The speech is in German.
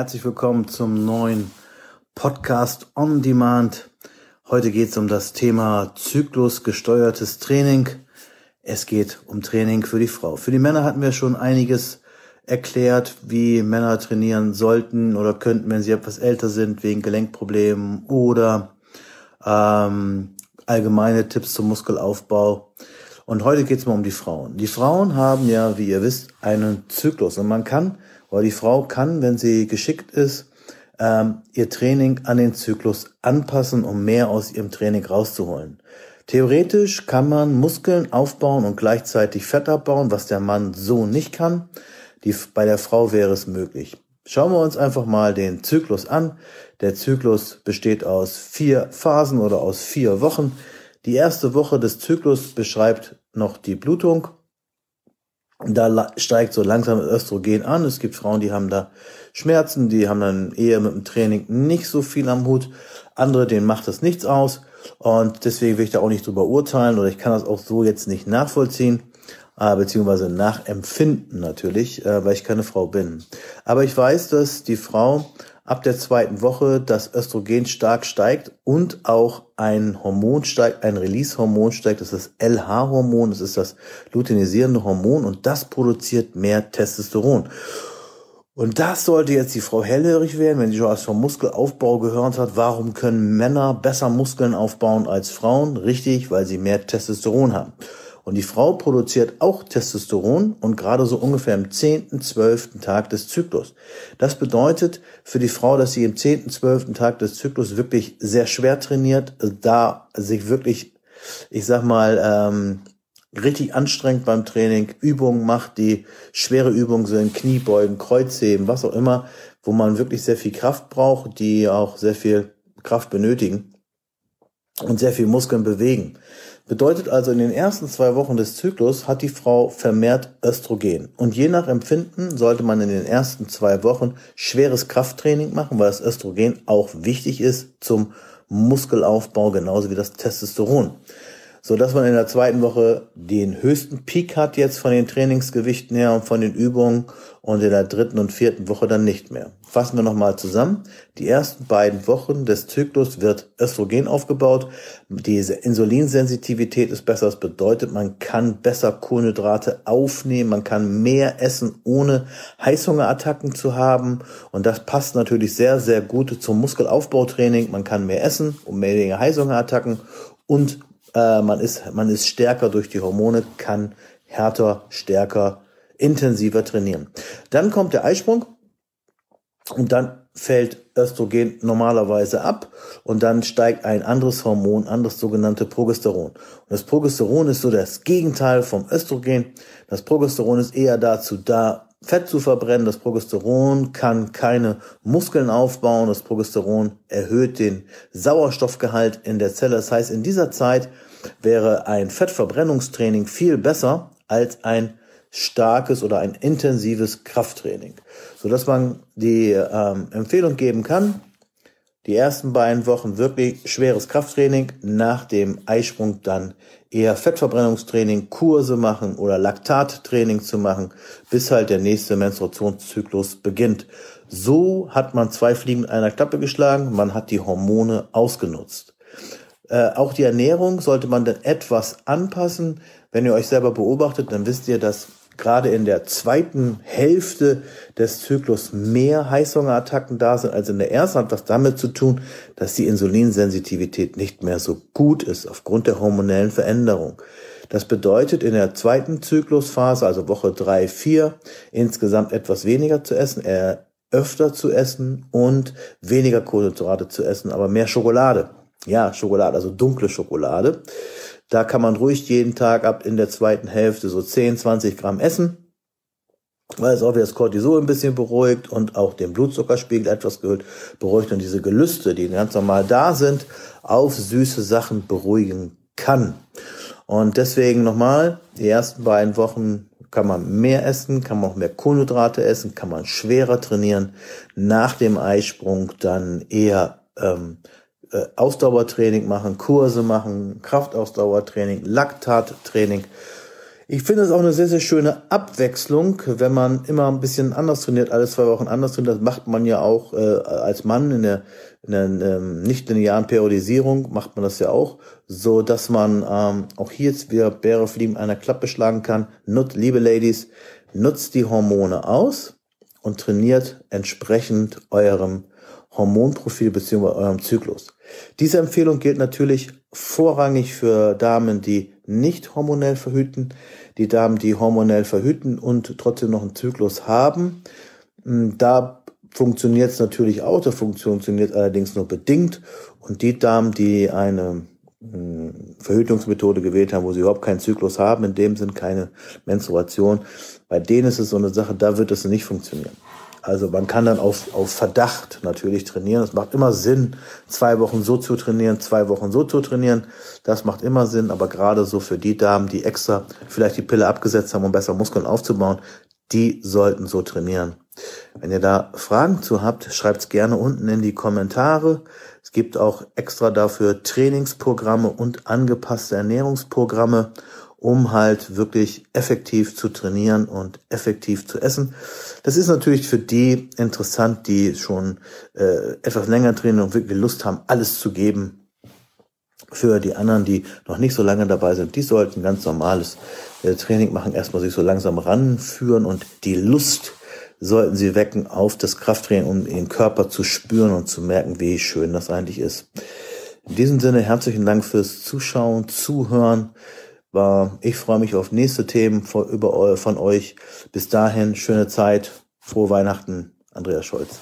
Herzlich willkommen zum neuen Podcast On Demand. Heute geht es um das Thema zyklusgesteuertes Training. Es geht um Training für die Frau. Für die Männer hatten wir schon einiges erklärt, wie Männer trainieren sollten oder könnten, wenn sie etwas älter sind, wegen Gelenkproblemen oder ähm, allgemeine Tipps zum Muskelaufbau. Und heute geht es mal um die Frauen. Die Frauen haben ja, wie ihr wisst, einen Zyklus. Und man kann, oder die Frau kann, wenn sie geschickt ist, ähm, ihr Training an den Zyklus anpassen, um mehr aus ihrem Training rauszuholen. Theoretisch kann man Muskeln aufbauen und gleichzeitig Fett abbauen, was der Mann so nicht kann. Die, bei der Frau wäre es möglich. Schauen wir uns einfach mal den Zyklus an. Der Zyklus besteht aus vier Phasen oder aus vier Wochen. Die erste Woche des Zyklus beschreibt noch die Blutung. Da steigt so langsam das Östrogen an. Es gibt Frauen, die haben da Schmerzen, die haben dann eher mit dem Training nicht so viel am Hut. Andere, denen macht das nichts aus. Und deswegen will ich da auch nicht drüber urteilen oder ich kann das auch so jetzt nicht nachvollziehen, äh, beziehungsweise nachempfinden natürlich, äh, weil ich keine Frau bin. Aber ich weiß, dass die Frau ab der zweiten Woche das Östrogen stark steigt und auch ein Hormon steigt, ein Release-Hormon steigt, das ist das LH-Hormon, das ist das luteinisierende Hormon und das produziert mehr Testosteron. Und das sollte jetzt die Frau hellhörig werden, wenn sie schon was vom Muskelaufbau gehört hat. Warum können Männer besser Muskeln aufbauen als Frauen? Richtig, weil sie mehr Testosteron haben. Und die Frau produziert auch Testosteron und gerade so ungefähr im zehnten, zwölften Tag des Zyklus. Das bedeutet für die Frau, dass sie im zehnten, zwölften Tag des Zyklus wirklich sehr schwer trainiert, da sich wirklich, ich sag mal, ähm, richtig anstrengend beim Training, Übungen macht, die schwere Übungen sind, Kniebeugen, Kreuzheben, was auch immer, wo man wirklich sehr viel Kraft braucht, die auch sehr viel Kraft benötigen und sehr viel Muskeln bewegen. Bedeutet also, in den ersten zwei Wochen des Zyklus hat die Frau vermehrt Östrogen. Und je nach Empfinden sollte man in den ersten zwei Wochen schweres Krafttraining machen, weil das Östrogen auch wichtig ist zum Muskelaufbau, genauso wie das Testosteron so dass man in der zweiten Woche den höchsten Peak hat jetzt von den Trainingsgewichten her und von den Übungen und in der dritten und vierten Woche dann nicht mehr. Fassen wir nochmal zusammen. Die ersten beiden Wochen des Zyklus wird Östrogen aufgebaut. Diese Insulinsensitivität ist besser. Das bedeutet, man kann besser Kohlenhydrate aufnehmen. Man kann mehr essen, ohne Heißhungerattacken zu haben. Und das passt natürlich sehr, sehr gut zum Muskelaufbautraining. Man kann mehr essen und weniger Heißhungerattacken und äh, man, ist, man ist stärker durch die Hormone, kann härter, stärker, intensiver trainieren. Dann kommt der Eisprung und dann fällt Östrogen normalerweise ab und dann steigt ein anderes Hormon an, das sogenannte Progesteron. Und das Progesteron ist so das Gegenteil vom Östrogen. Das Progesteron ist eher dazu da, Fett zu verbrennen. Das Progesteron kann keine Muskeln aufbauen. Das Progesteron erhöht den Sauerstoffgehalt in der Zelle. Das heißt, in dieser Zeit wäre ein Fettverbrennungstraining viel besser als ein starkes oder ein intensives Krafttraining, so dass man die ähm, Empfehlung geben kann, die ersten beiden Wochen wirklich schweres Krafttraining, nach dem Eisprung dann eher Fettverbrennungstraining, Kurse machen oder Laktattraining zu machen, bis halt der nächste Menstruationszyklus beginnt. So hat man zwei Fliegen mit einer Klappe geschlagen, man hat die Hormone ausgenutzt. Äh, auch die Ernährung sollte man dann etwas anpassen. Wenn ihr euch selber beobachtet, dann wisst ihr, dass gerade in der zweiten Hälfte des Zyklus mehr Heißhungerattacken da sind als in der ersten, hat was damit zu tun, dass die Insulinsensitivität nicht mehr so gut ist aufgrund der hormonellen Veränderung. Das bedeutet in der zweiten Zyklusphase, also Woche drei, vier, insgesamt etwas weniger zu essen, eher öfter zu essen und weniger Kohlenhydrate zu essen, aber mehr Schokolade. Ja, Schokolade, also dunkle Schokolade. Da kann man ruhig jeden Tag ab in der zweiten Hälfte so 10, 20 Gramm essen, weil es auch wieder das Cortisol ein bisschen beruhigt und auch den Blutzuckerspiegel etwas beruhigt und diese Gelüste, die ganz normal da sind, auf süße Sachen beruhigen kann. Und deswegen nochmal, die ersten beiden Wochen kann man mehr essen, kann man auch mehr Kohlenhydrate essen, kann man schwerer trainieren. Nach dem Eisprung dann eher ähm, äh, Ausdauertraining machen, Kurse machen, Kraftausdauertraining, Laktattraining. Ich finde es auch eine sehr, sehr schöne Abwechslung, wenn man immer ein bisschen anders trainiert, alle zwei Wochen anders trainiert. Das macht man ja auch äh, als Mann in der, in der ähm, nicht linearen Periodisierung, macht man das ja auch, so dass man ähm, auch hier jetzt wieder Bäre fliegen einer Klappe schlagen kann. Nut, liebe Ladies, nutzt die Hormone aus und trainiert entsprechend eurem Hormonprofil beziehungsweise eurem Zyklus. Diese Empfehlung gilt natürlich vorrangig für Damen, die nicht hormonell verhüten, die Damen, die hormonell verhüten und trotzdem noch einen Zyklus haben. Hm, da funktioniert es natürlich auch, da funktioniert allerdings nur bedingt. Und die Damen, die eine hm, Verhütungsmethode gewählt haben, wo sie überhaupt keinen Zyklus haben, in dem Sinn keine Menstruation, bei denen ist es so eine Sache, da wird es nicht funktionieren. Also man kann dann auf, auf Verdacht natürlich trainieren. Es macht immer Sinn, zwei Wochen so zu trainieren, zwei Wochen so zu trainieren. Das macht immer Sinn, aber gerade so für die Damen, die extra vielleicht die Pille abgesetzt haben, um besser Muskeln aufzubauen, die sollten so trainieren. Wenn ihr da Fragen zu habt, schreibt's gerne unten in die Kommentare. Es gibt auch extra dafür Trainingsprogramme und angepasste Ernährungsprogramme um halt wirklich effektiv zu trainieren und effektiv zu essen. Das ist natürlich für die interessant, die schon äh, etwas länger trainieren und wirklich Lust haben, alles zu geben. Für die anderen, die noch nicht so lange dabei sind, die sollten ganz normales äh, Training machen, erstmal sich so langsam ranführen und die Lust sollten sie wecken auf das Krafttraining, um ihren Körper zu spüren und zu merken, wie schön das eigentlich ist. In diesem Sinne herzlichen Dank fürs Zuschauen, Zuhören war, ich freue mich auf nächste Themen von, über, von euch. Bis dahin, schöne Zeit, frohe Weihnachten, Andreas Scholz.